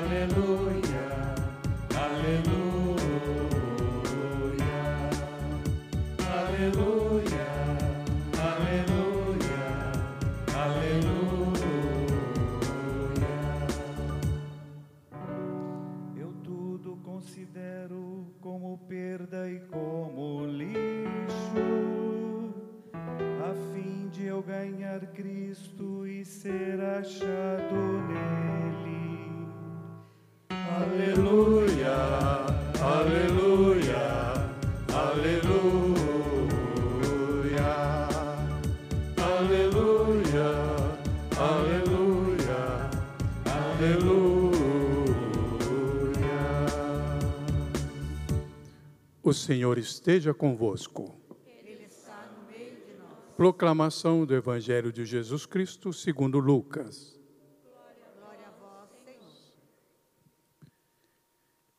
Hallelujah. Hallelujah. Senhor esteja convosco. Proclamação do Evangelho de Jesus Cristo segundo Lucas.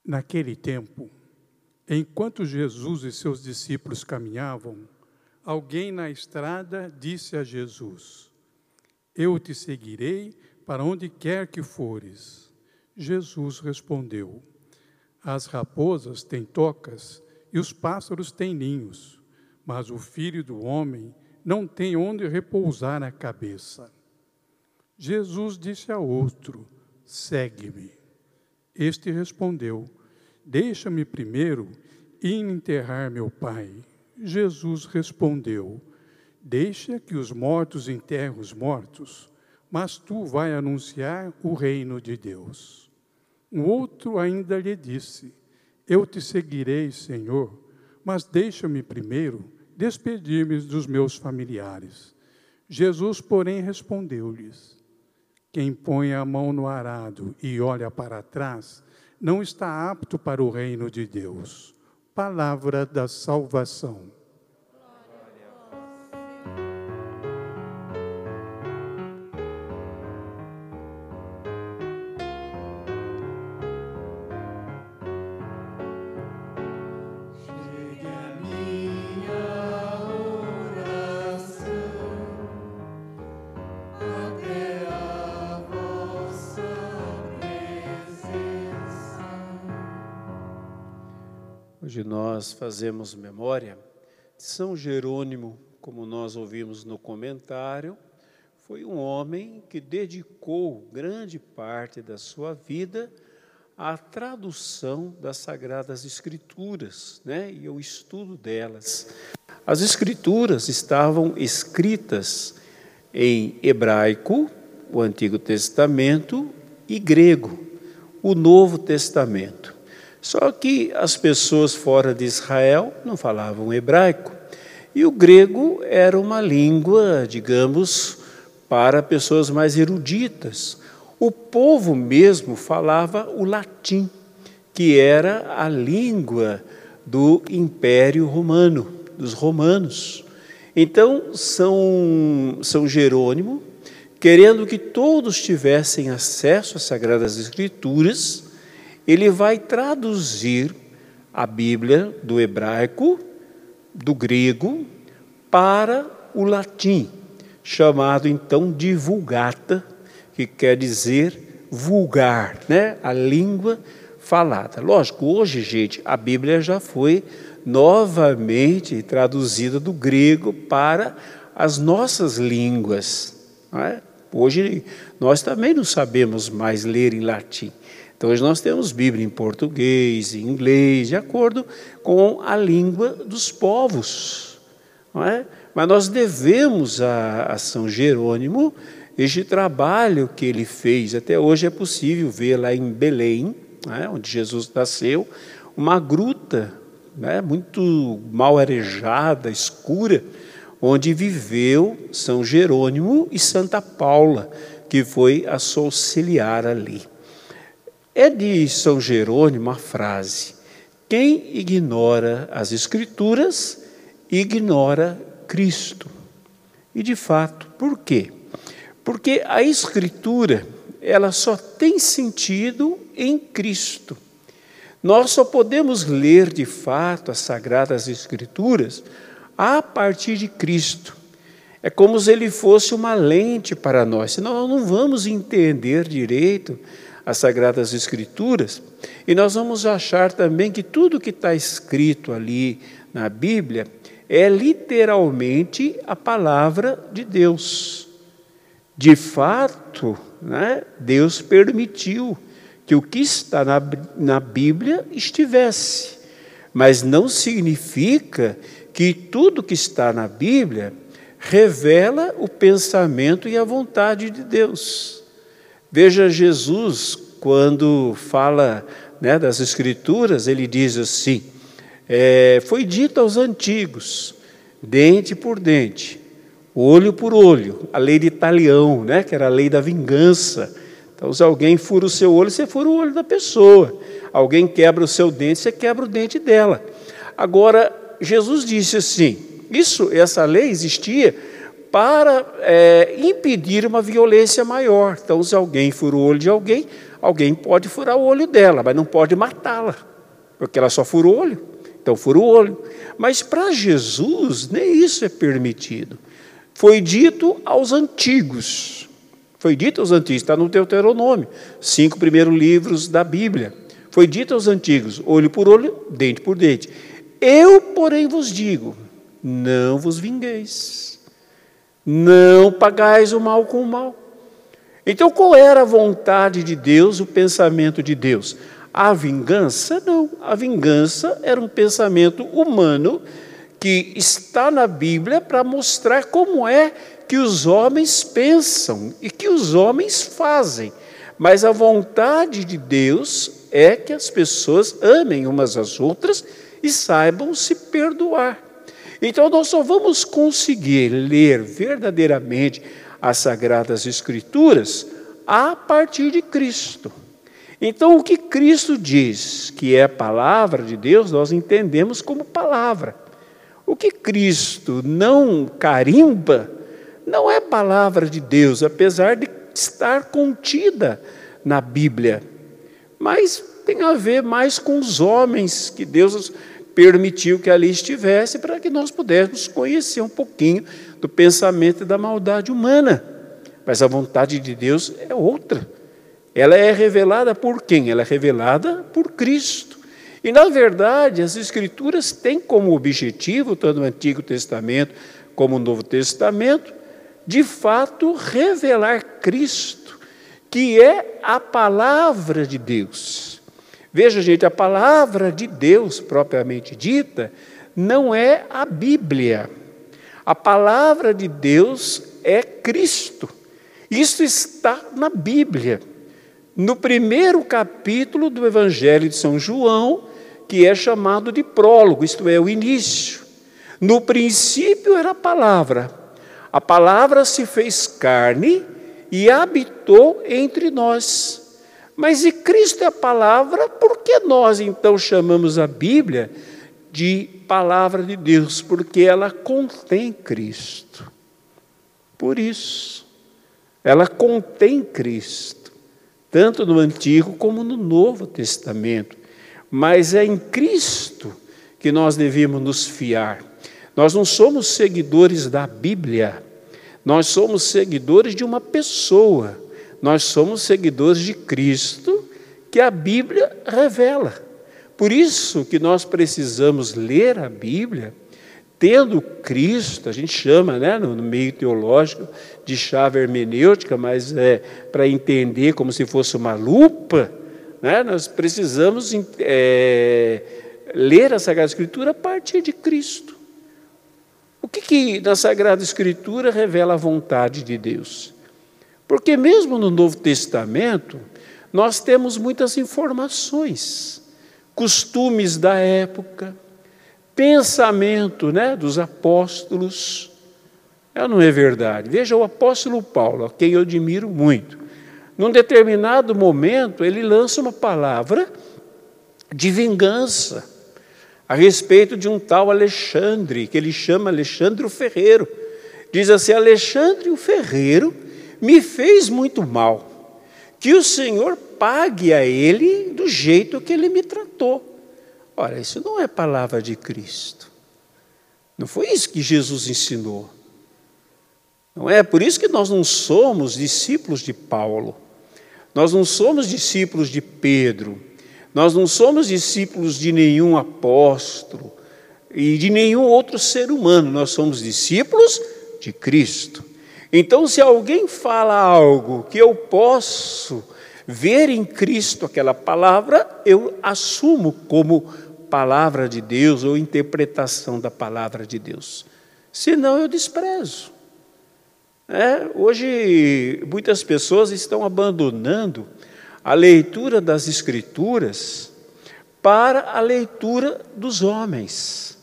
Naquele tempo, enquanto Jesus e seus discípulos caminhavam, alguém na estrada disse a Jesus: Eu te seguirei para onde quer que fores. Jesus respondeu: As raposas têm tocas e os pássaros têm ninhos, mas o filho do homem não tem onde repousar a cabeça. Jesus disse a outro: Segue-me. Este respondeu: Deixa-me primeiro ir enterrar meu pai. Jesus respondeu: Deixa que os mortos enterrem os mortos, mas tu vai anunciar o reino de Deus. Um outro ainda lhe disse: Eu te seguirei, Senhor, mas deixa-me primeiro despedir-me dos meus familiares. Jesus, porém, respondeu-lhes: Quem põe a mão no arado e olha para trás, não está apto para o reino de Deus. Palavra da salvação. Fazemos memória São Jerônimo, como nós ouvimos no comentário, foi um homem que dedicou grande parte da sua vida à tradução das Sagradas Escrituras né, e ao estudo delas. As Escrituras estavam escritas em hebraico, o Antigo Testamento, e grego, o Novo Testamento. Só que as pessoas fora de Israel não falavam hebraico. E o grego era uma língua, digamos, para pessoas mais eruditas. O povo mesmo falava o latim, que era a língua do Império Romano, dos romanos. Então, São, São Jerônimo, querendo que todos tivessem acesso às Sagradas Escrituras, ele vai traduzir a Bíblia do hebraico, do grego, para o latim, chamado então de Vulgata, que quer dizer vulgar, né? a língua falada. Lógico, hoje, gente, a Bíblia já foi novamente traduzida do grego para as nossas línguas. é? Hoje nós também não sabemos mais ler em latim. Então hoje nós temos Bíblia em português, em inglês, de acordo com a língua dos povos. Não é? Mas nós devemos a, a São Jerônimo este trabalho que ele fez. Até hoje é possível ver lá em Belém, né, onde Jesus nasceu, uma gruta né, muito mal arejada, escura, onde viveu São Jerônimo e Santa Paula, que foi a sua auxiliar ali. É de São Jerônimo a frase: quem ignora as Escrituras, ignora Cristo. E de fato, por quê? Porque a Escritura, ela só tem sentido em Cristo. Nós só podemos ler de fato as Sagradas Escrituras a partir de Cristo. É como se ele fosse uma lente para nós, senão nós não vamos entender direito as Sagradas Escrituras, e nós vamos achar também que tudo que está escrito ali na Bíblia é literalmente a palavra de Deus. De fato, né, Deus permitiu que o que está na, na Bíblia estivesse, mas não significa que tudo que está na Bíblia revela o pensamento e a vontade de Deus. Veja Jesus, quando fala né, das Escrituras, ele diz assim: é, Foi dito aos antigos, dente por dente, olho por olho, a lei de Italião, né, que era a lei da vingança. Então, se alguém fura o seu olho, você fura o olho da pessoa. Alguém quebra o seu dente, você quebra o dente dela. Agora, Jesus disse assim: isso, essa lei existia para é, impedir uma violência maior. Então, se alguém fura o olho de alguém, alguém pode furar o olho dela, mas não pode matá-la, porque ela só fura o olho. Então, fura o olho. Mas para Jesus, nem isso é permitido. Foi dito aos antigos. Foi dito aos antigos, está no Deuteronômio, cinco primeiros livros da Bíblia. Foi dito aos antigos, olho por olho, dente por dente. Eu, porém, vos digo: não vos vingueis, não pagais o mal com o mal. Então, qual era a vontade de Deus, o pensamento de Deus? A vingança? Não. A vingança era um pensamento humano que está na Bíblia para mostrar como é que os homens pensam e que os homens fazem. Mas a vontade de Deus é que as pessoas amem umas às outras e saibam se perdoar. Então, nós só vamos conseguir ler verdadeiramente as Sagradas Escrituras a partir de Cristo. Então, o que Cristo diz que é a palavra de Deus, nós entendemos como palavra. O que Cristo não carimba, não é palavra de Deus, apesar de estar contida na Bíblia. Mas tem a ver mais com os homens que Deus permitiu que ali estivesse para que nós pudéssemos conhecer um pouquinho do pensamento e da maldade humana. Mas a vontade de Deus é outra. Ela é revelada por quem? Ela é revelada por Cristo. E, na verdade, as Escrituras têm como objetivo, tanto no Antigo Testamento como no Novo Testamento, de fato revelar Cristo, que é a palavra de Deus. Veja, gente, a palavra de Deus propriamente dita não é a Bíblia. A palavra de Deus é Cristo. Isso está na Bíblia. No primeiro capítulo do Evangelho de São João, que é chamado de prólogo, isto é, o início. No princípio era a palavra. A palavra se fez carne e habitou entre nós. Mas e Cristo é a palavra, por que nós então chamamos a Bíblia de palavra de Deus? Porque ela contém Cristo. Por isso, ela contém Cristo, tanto no Antigo como no Novo Testamento. Mas é em Cristo que nós devemos nos fiar. Nós não somos seguidores da Bíblia, nós somos seguidores de uma pessoa nós somos seguidores de Cristo, que a Bíblia revela. Por isso que nós precisamos ler a Bíblia, tendo Cristo, a gente chama né, no meio teológico de chave hermenêutica, mas é para entender como se fosse uma lupa, né, nós precisamos é, ler a Sagrada Escritura a partir de Cristo. O que, que na Sagrada Escritura revela a vontade de Deus? Porque mesmo no Novo Testamento, nós temos muitas informações, costumes da época, pensamento né, dos apóstolos. É, não é verdade? Veja o apóstolo Paulo, a quem eu admiro muito. Num determinado momento, ele lança uma palavra de vingança a respeito de um tal Alexandre, que ele chama Alexandre o Ferreiro. Diz assim: Alexandre o Ferreiro me fez muito mal, que o Senhor pague a ele do jeito que ele me tratou. Ora, isso não é palavra de Cristo. Não foi isso que Jesus ensinou. Não é por isso que nós não somos discípulos de Paulo. Nós não somos discípulos de Pedro, nós não somos discípulos de nenhum apóstolo e de nenhum outro ser humano, nós somos discípulos de Cristo. Então, se alguém fala algo que eu posso ver em Cristo aquela palavra, eu assumo como palavra de Deus ou interpretação da palavra de Deus. Senão, eu desprezo. É, hoje, muitas pessoas estão abandonando a leitura das Escrituras para a leitura dos homens.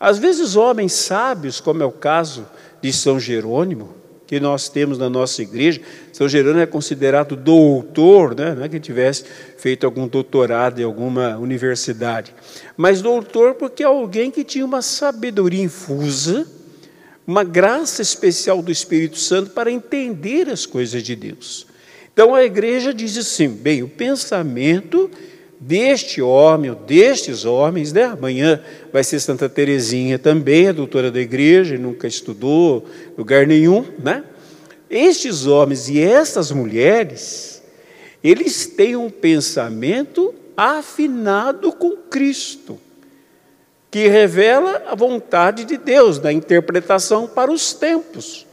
Às vezes, homens sábios, como é o caso de São Jerônimo, que nós temos na nossa igreja, São Jerônimo é considerado doutor, né? não é que tivesse feito algum doutorado em alguma universidade, mas doutor porque é alguém que tinha uma sabedoria infusa uma graça especial do Espírito Santo para entender as coisas de Deus. Então a igreja diz assim: bem, o pensamento deste homem, ou destes homens, né? amanhã vai ser Santa Teresinha também, a doutora da igreja, nunca estudou lugar nenhum, né? Estes homens e estas mulheres, eles têm um pensamento afinado com Cristo que revela a vontade de Deus, da interpretação para os tempos.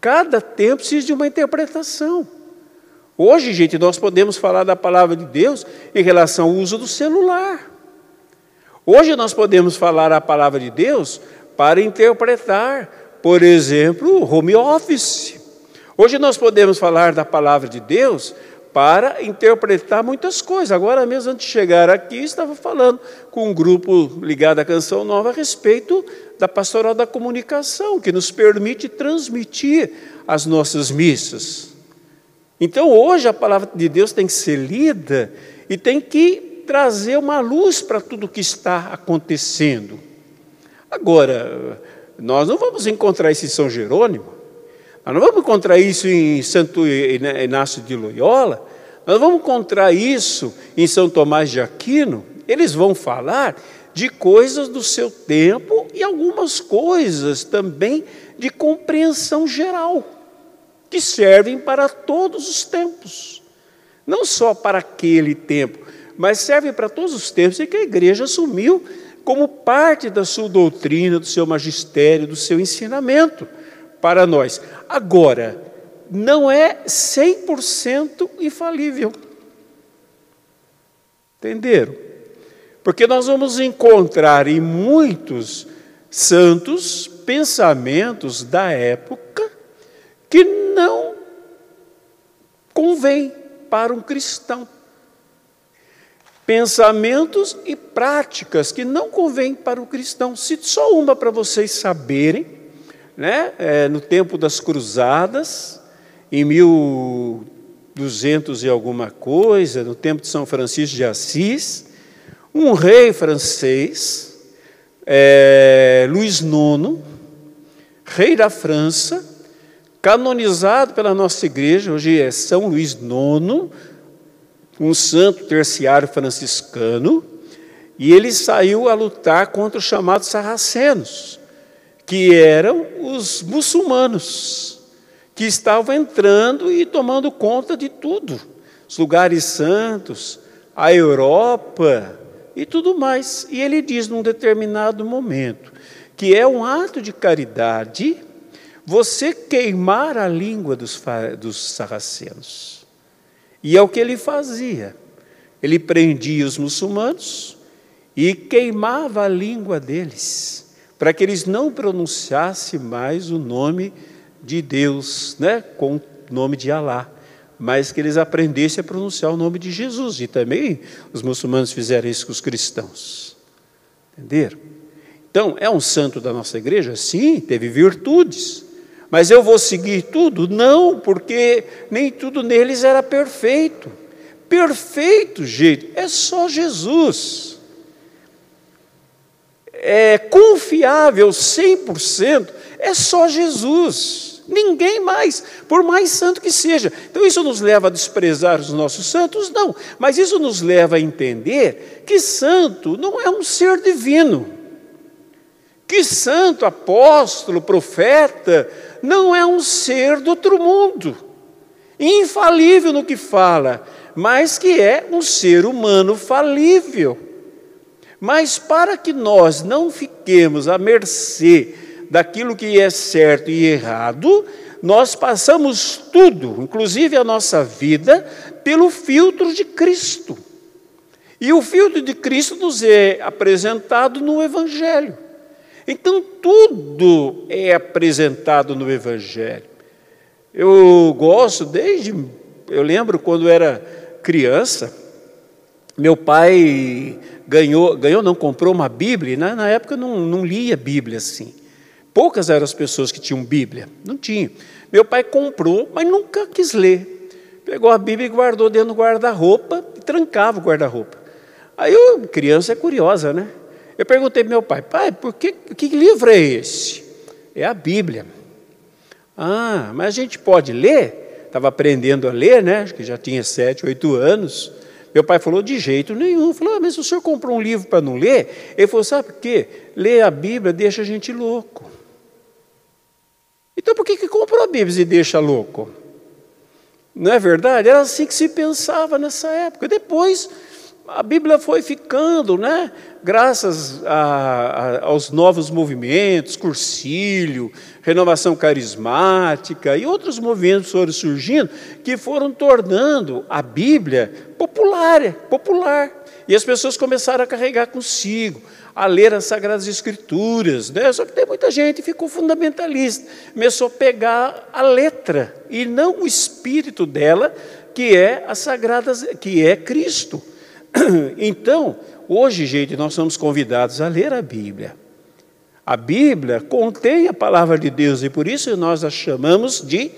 Cada tempo precisa de uma interpretação. Hoje, gente, nós podemos falar da palavra de Deus em relação ao uso do celular. Hoje nós podemos falar a palavra de Deus para interpretar, por exemplo, home office. Hoje nós podemos falar da palavra de Deus para interpretar muitas coisas. Agora mesmo, antes de chegar aqui, estava falando com um grupo ligado à Canção Nova a respeito da pastoral da comunicação, que nos permite transmitir as nossas missas. Então, hoje, a palavra de Deus tem que ser lida e tem que trazer uma luz para tudo o que está acontecendo. Agora, nós não vamos encontrar isso em São Jerônimo, nós não vamos encontrar isso em Santo Inácio de Loyola, nós vamos encontrar isso em São Tomás de Aquino. Eles vão falar de coisas do seu tempo e algumas coisas também de compreensão geral, que servem para todos os tempos, não só para aquele tempo, mas servem para todos os tempos e que a igreja assumiu como parte da sua doutrina, do seu magistério, do seu ensinamento para nós. Agora, não é 100% infalível. Entenderam? Porque nós vamos encontrar em muitos santos pensamentos da época que não convém para um cristão. Pensamentos e práticas que não convêm para o cristão. Cito só uma para vocês saberem né, é, no tempo das cruzadas, em 1200 e alguma coisa, no tempo de São Francisco de Assis, um rei francês, é, Luís IX, rei da França, canonizado pela nossa igreja, hoje é São Luís IX, um santo terciário franciscano, e ele saiu a lutar contra os chamados sarracenos que eram os muçulmanos, que estavam entrando e tomando conta de tudo, os lugares santos, a Europa e tudo mais. E ele diz num determinado momento que é um ato de caridade você queimar a língua dos, dos sarracenos. E é o que ele fazia. Ele prendia os muçulmanos e queimava a língua deles para que eles não pronunciassem mais o nome de Deus, né, com o nome de Alá, mas que eles aprendessem a pronunciar o nome de Jesus. E também os muçulmanos fizeram isso com os cristãos. Entenderam? Então, é um santo da nossa igreja? Sim, teve virtudes. Mas eu vou seguir tudo? Não, porque nem tudo neles era perfeito. Perfeito, gente, é só Jesus é, confiável 100% é só Jesus, ninguém mais, por mais santo que seja. Então isso nos leva a desprezar os nossos santos? Não, mas isso nos leva a entender que santo não é um ser divino, que santo, apóstolo, profeta, não é um ser do outro mundo. infalível no que fala, mas que é um ser humano falível. Mas para que nós não fiquemos à mercê daquilo que é certo e errado, nós passamos tudo, inclusive a nossa vida, pelo filtro de Cristo. E o filtro de Cristo nos é apresentado no Evangelho. Então, tudo é apresentado no Evangelho. Eu gosto desde. Eu lembro quando era criança, meu pai ganhou, ganhou não, comprou uma Bíblia, e na, na época não, não lia Bíblia assim. Poucas eram as pessoas que tinham Bíblia, não tinha. Meu pai comprou, mas nunca quis ler. Pegou a Bíblia e guardou dentro do guarda-roupa e trancava o guarda-roupa. Aí eu, criança é curiosa, né? Eu perguntei para meu pai, pai, por que, que livro é esse? É a Bíblia. Ah, mas a gente pode ler? Estava aprendendo a ler, né? Acho que já tinha sete, oito anos. Meu pai falou, de jeito nenhum. Falou, ah, mas o senhor comprou um livro para não ler? Ele falou, sabe por quê? Ler a Bíblia deixa a gente louco. Então por que, que comprou a Bíblia e deixa louco? Não é verdade? Era assim que se pensava nessa época. Depois a Bíblia foi ficando, né? Graças a, a, aos novos movimentos, cursílio, renovação carismática e outros movimentos foram surgindo que foram tornando a Bíblia popular, popular. E as pessoas começaram a carregar consigo, a ler as Sagradas Escrituras. Né? Só que tem muita gente que ficou fundamentalista, começou a pegar a letra e não o espírito dela, que é a Sagrada, que é Cristo. Então, hoje, gente, nós somos convidados a ler a Bíblia. A Bíblia contém a palavra de Deus e por isso nós a chamamos de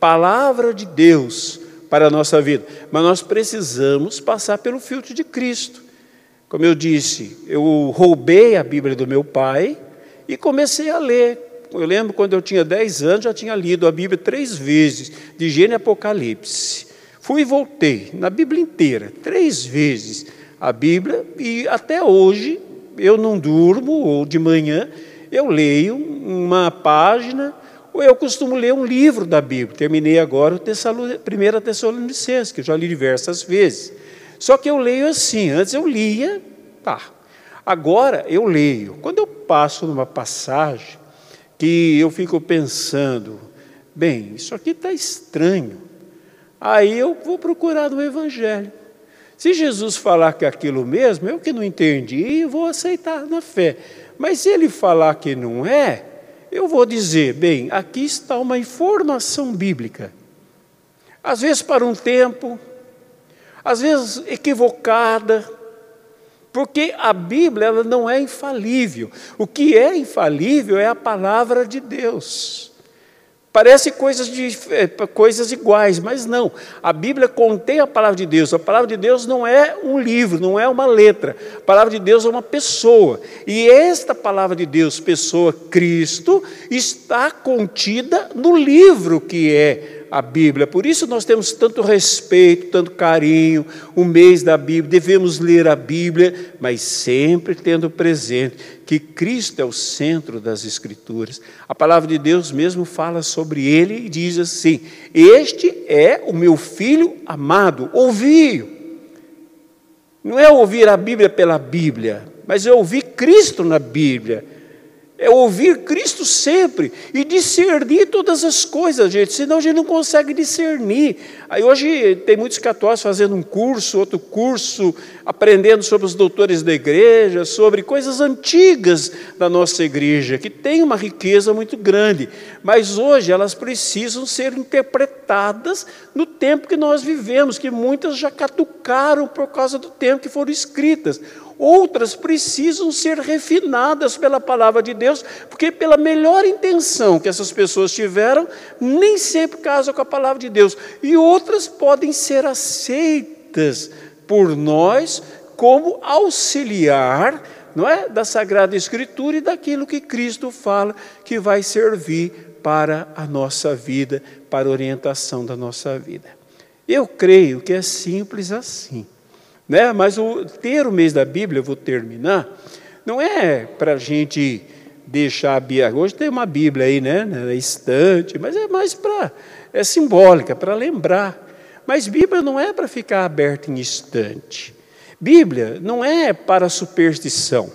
palavra de Deus para a nossa vida. Mas nós precisamos passar pelo filtro de Cristo. Como eu disse, eu roubei a Bíblia do meu pai e comecei a ler. Eu lembro quando eu tinha 10 anos, já tinha lido a Bíblia três vezes, de Gênesis e Apocalipse. Fui e voltei na Bíblia inteira, três vezes a Bíblia, e até hoje eu não durmo, ou de manhã eu leio uma página, ou eu costumo ler um livro da Bíblia. Terminei agora o Tessalon... 1 Tessalonicenses, que eu já li diversas vezes. Só que eu leio assim, antes eu lia, tá. Agora eu leio. Quando eu passo numa passagem que eu fico pensando, bem, isso aqui está estranho. Aí eu vou procurar no Evangelho. Se Jesus falar que é aquilo mesmo, eu que não entendi, vou aceitar na fé. Mas se ele falar que não é, eu vou dizer, bem, aqui está uma informação bíblica. Às vezes para um tempo, às vezes equivocada, porque a Bíblia ela não é infalível. O que é infalível é a palavra de Deus. Parece coisas, de, é, coisas iguais, mas não. A Bíblia contém a palavra de Deus. A palavra de Deus não é um livro, não é uma letra. A palavra de Deus é uma pessoa. E esta palavra de Deus, pessoa Cristo, está contida no livro que é a Bíblia. Por isso nós temos tanto respeito, tanto carinho, o mês da Bíblia, devemos ler a Bíblia, mas sempre tendo presente que Cristo é o centro das Escrituras. A palavra de Deus mesmo fala sobre ele e diz assim: Este é o meu filho amado, ouvi-o. Não é ouvir a Bíblia pela Bíblia, mas é ouvir Cristo na Bíblia é ouvir Cristo sempre e discernir todas as coisas, gente, senão a gente não consegue discernir. Aí hoje tem muitos católicos fazendo um curso, outro curso, aprendendo sobre os doutores da igreja, sobre coisas antigas da nossa igreja, que tem uma riqueza muito grande, mas hoje elas precisam ser interpretadas no tempo que nós vivemos, que muitas já caducaram por causa do tempo que foram escritas outras precisam ser refinadas pela palavra de Deus, porque pela melhor intenção que essas pessoas tiveram, nem sempre casam com a palavra de Deus, e outras podem ser aceitas por nós como auxiliar, não é, da Sagrada Escritura e daquilo que Cristo fala que vai servir para a nossa vida, para a orientação da nossa vida. Eu creio que é simples assim. Né? Mas o ter o mês da Bíblia, eu vou terminar, não é para a gente deixar a Bíblia. Hoje tem uma Bíblia aí, né, na estante, mas é mais para é simbólica, para lembrar. Mas Bíblia não é para ficar aberta em instante. Bíblia não é para superstição.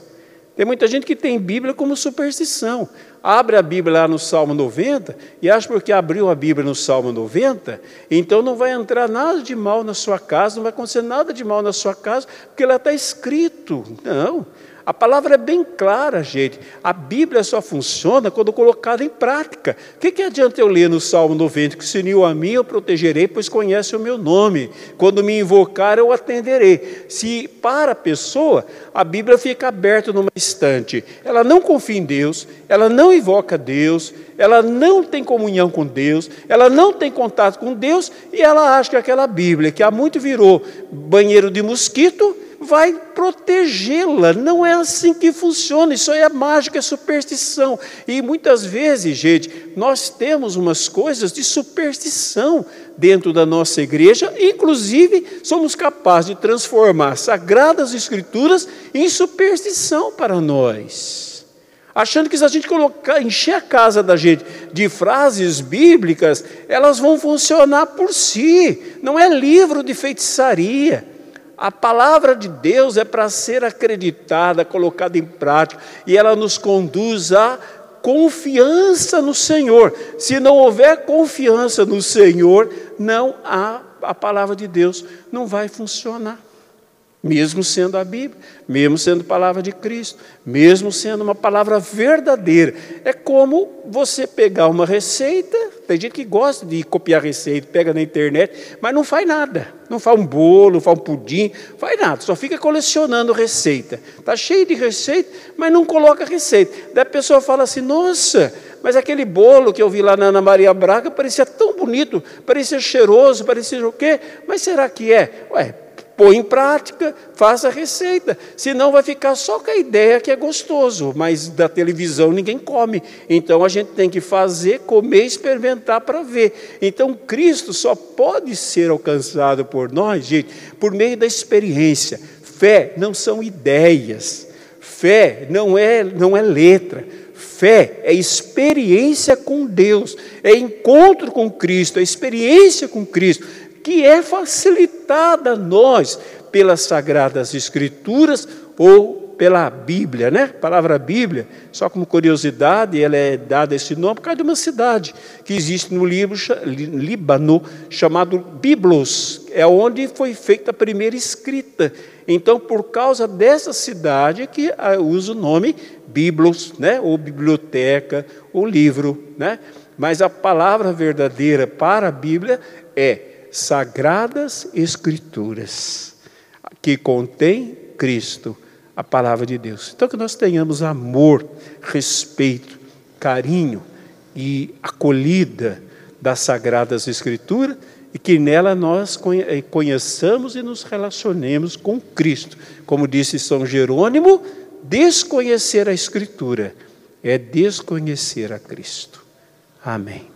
Tem muita gente que tem Bíblia como superstição. Abre a Bíblia lá no Salmo 90 e acha porque abriu a Bíblia no Salmo 90, então não vai entrar nada de mal na sua casa, não vai acontecer nada de mal na sua casa, porque lá está escrito. Não. A palavra é bem clara, gente. A Bíblia só funciona quando colocada em prática. O que, que adianta eu ler no Salmo 90 que se uniu a mim eu protegerei, pois conhece o meu nome. Quando me invocar, eu atenderei. Se para a pessoa, a Bíblia fica aberta numa estante. Ela não confia em Deus, ela não invoca Deus, ela não tem comunhão com Deus, ela não tem contato com Deus e ela acha que aquela Bíblia, que há muito virou banheiro de mosquito, vai protegê-la. Não é assim que funciona, isso aí é mágica, é superstição. E muitas vezes, gente, nós temos umas coisas de superstição dentro da nossa igreja, inclusive somos capazes de transformar sagradas escrituras em superstição para nós. Achando que se a gente colocar, encher a casa da gente de frases bíblicas, elas vão funcionar por si. Não é livro de feitiçaria. A palavra de Deus é para ser acreditada, colocada em prática, e ela nos conduz à confiança no Senhor. Se não houver confiança no Senhor, não há a palavra de Deus não vai funcionar mesmo sendo a Bíblia, mesmo sendo palavra de Cristo, mesmo sendo uma palavra verdadeira. É como você pegar uma receita, tem gente que gosta de copiar receita, pega na internet, mas não faz nada. Não faz um bolo, não faz um pudim, faz nada, só fica colecionando receita. Está cheio de receita, mas não coloca receita. Daí a pessoa fala assim: nossa, mas aquele bolo que eu vi lá na Ana Maria Braga parecia tão bonito, parecia cheiroso, parecia o quê? Mas será que é? Ué, põe em prática, faça a receita. Senão vai ficar só com a ideia que é gostoso, mas da televisão ninguém come. Então a gente tem que fazer, comer, experimentar para ver. Então Cristo só pode ser alcançado por nós, gente, por meio da experiência. Fé não são ideias. Fé não é, não é letra. Fé é experiência com Deus, é encontro com Cristo, é experiência com Cristo que é facilitada a nós pelas Sagradas Escrituras ou pela Bíblia, né? A palavra Bíblia, só como curiosidade, ela é dada esse nome por causa de uma cidade que existe no Líbano, chamado Biblos, é onde foi feita a primeira escrita. Então, por causa dessa cidade que ah, usa o nome Biblos, né? Ou biblioteca, ou livro, né? Mas a palavra verdadeira para a Bíblia é sagradas escrituras que contém Cristo, a palavra de Deus. Então que nós tenhamos amor, respeito, carinho e acolhida das sagradas escrituras e que nela nós eh, conheçamos e nos relacionemos com Cristo. Como disse São Jerônimo, desconhecer a escritura é desconhecer a Cristo. Amém.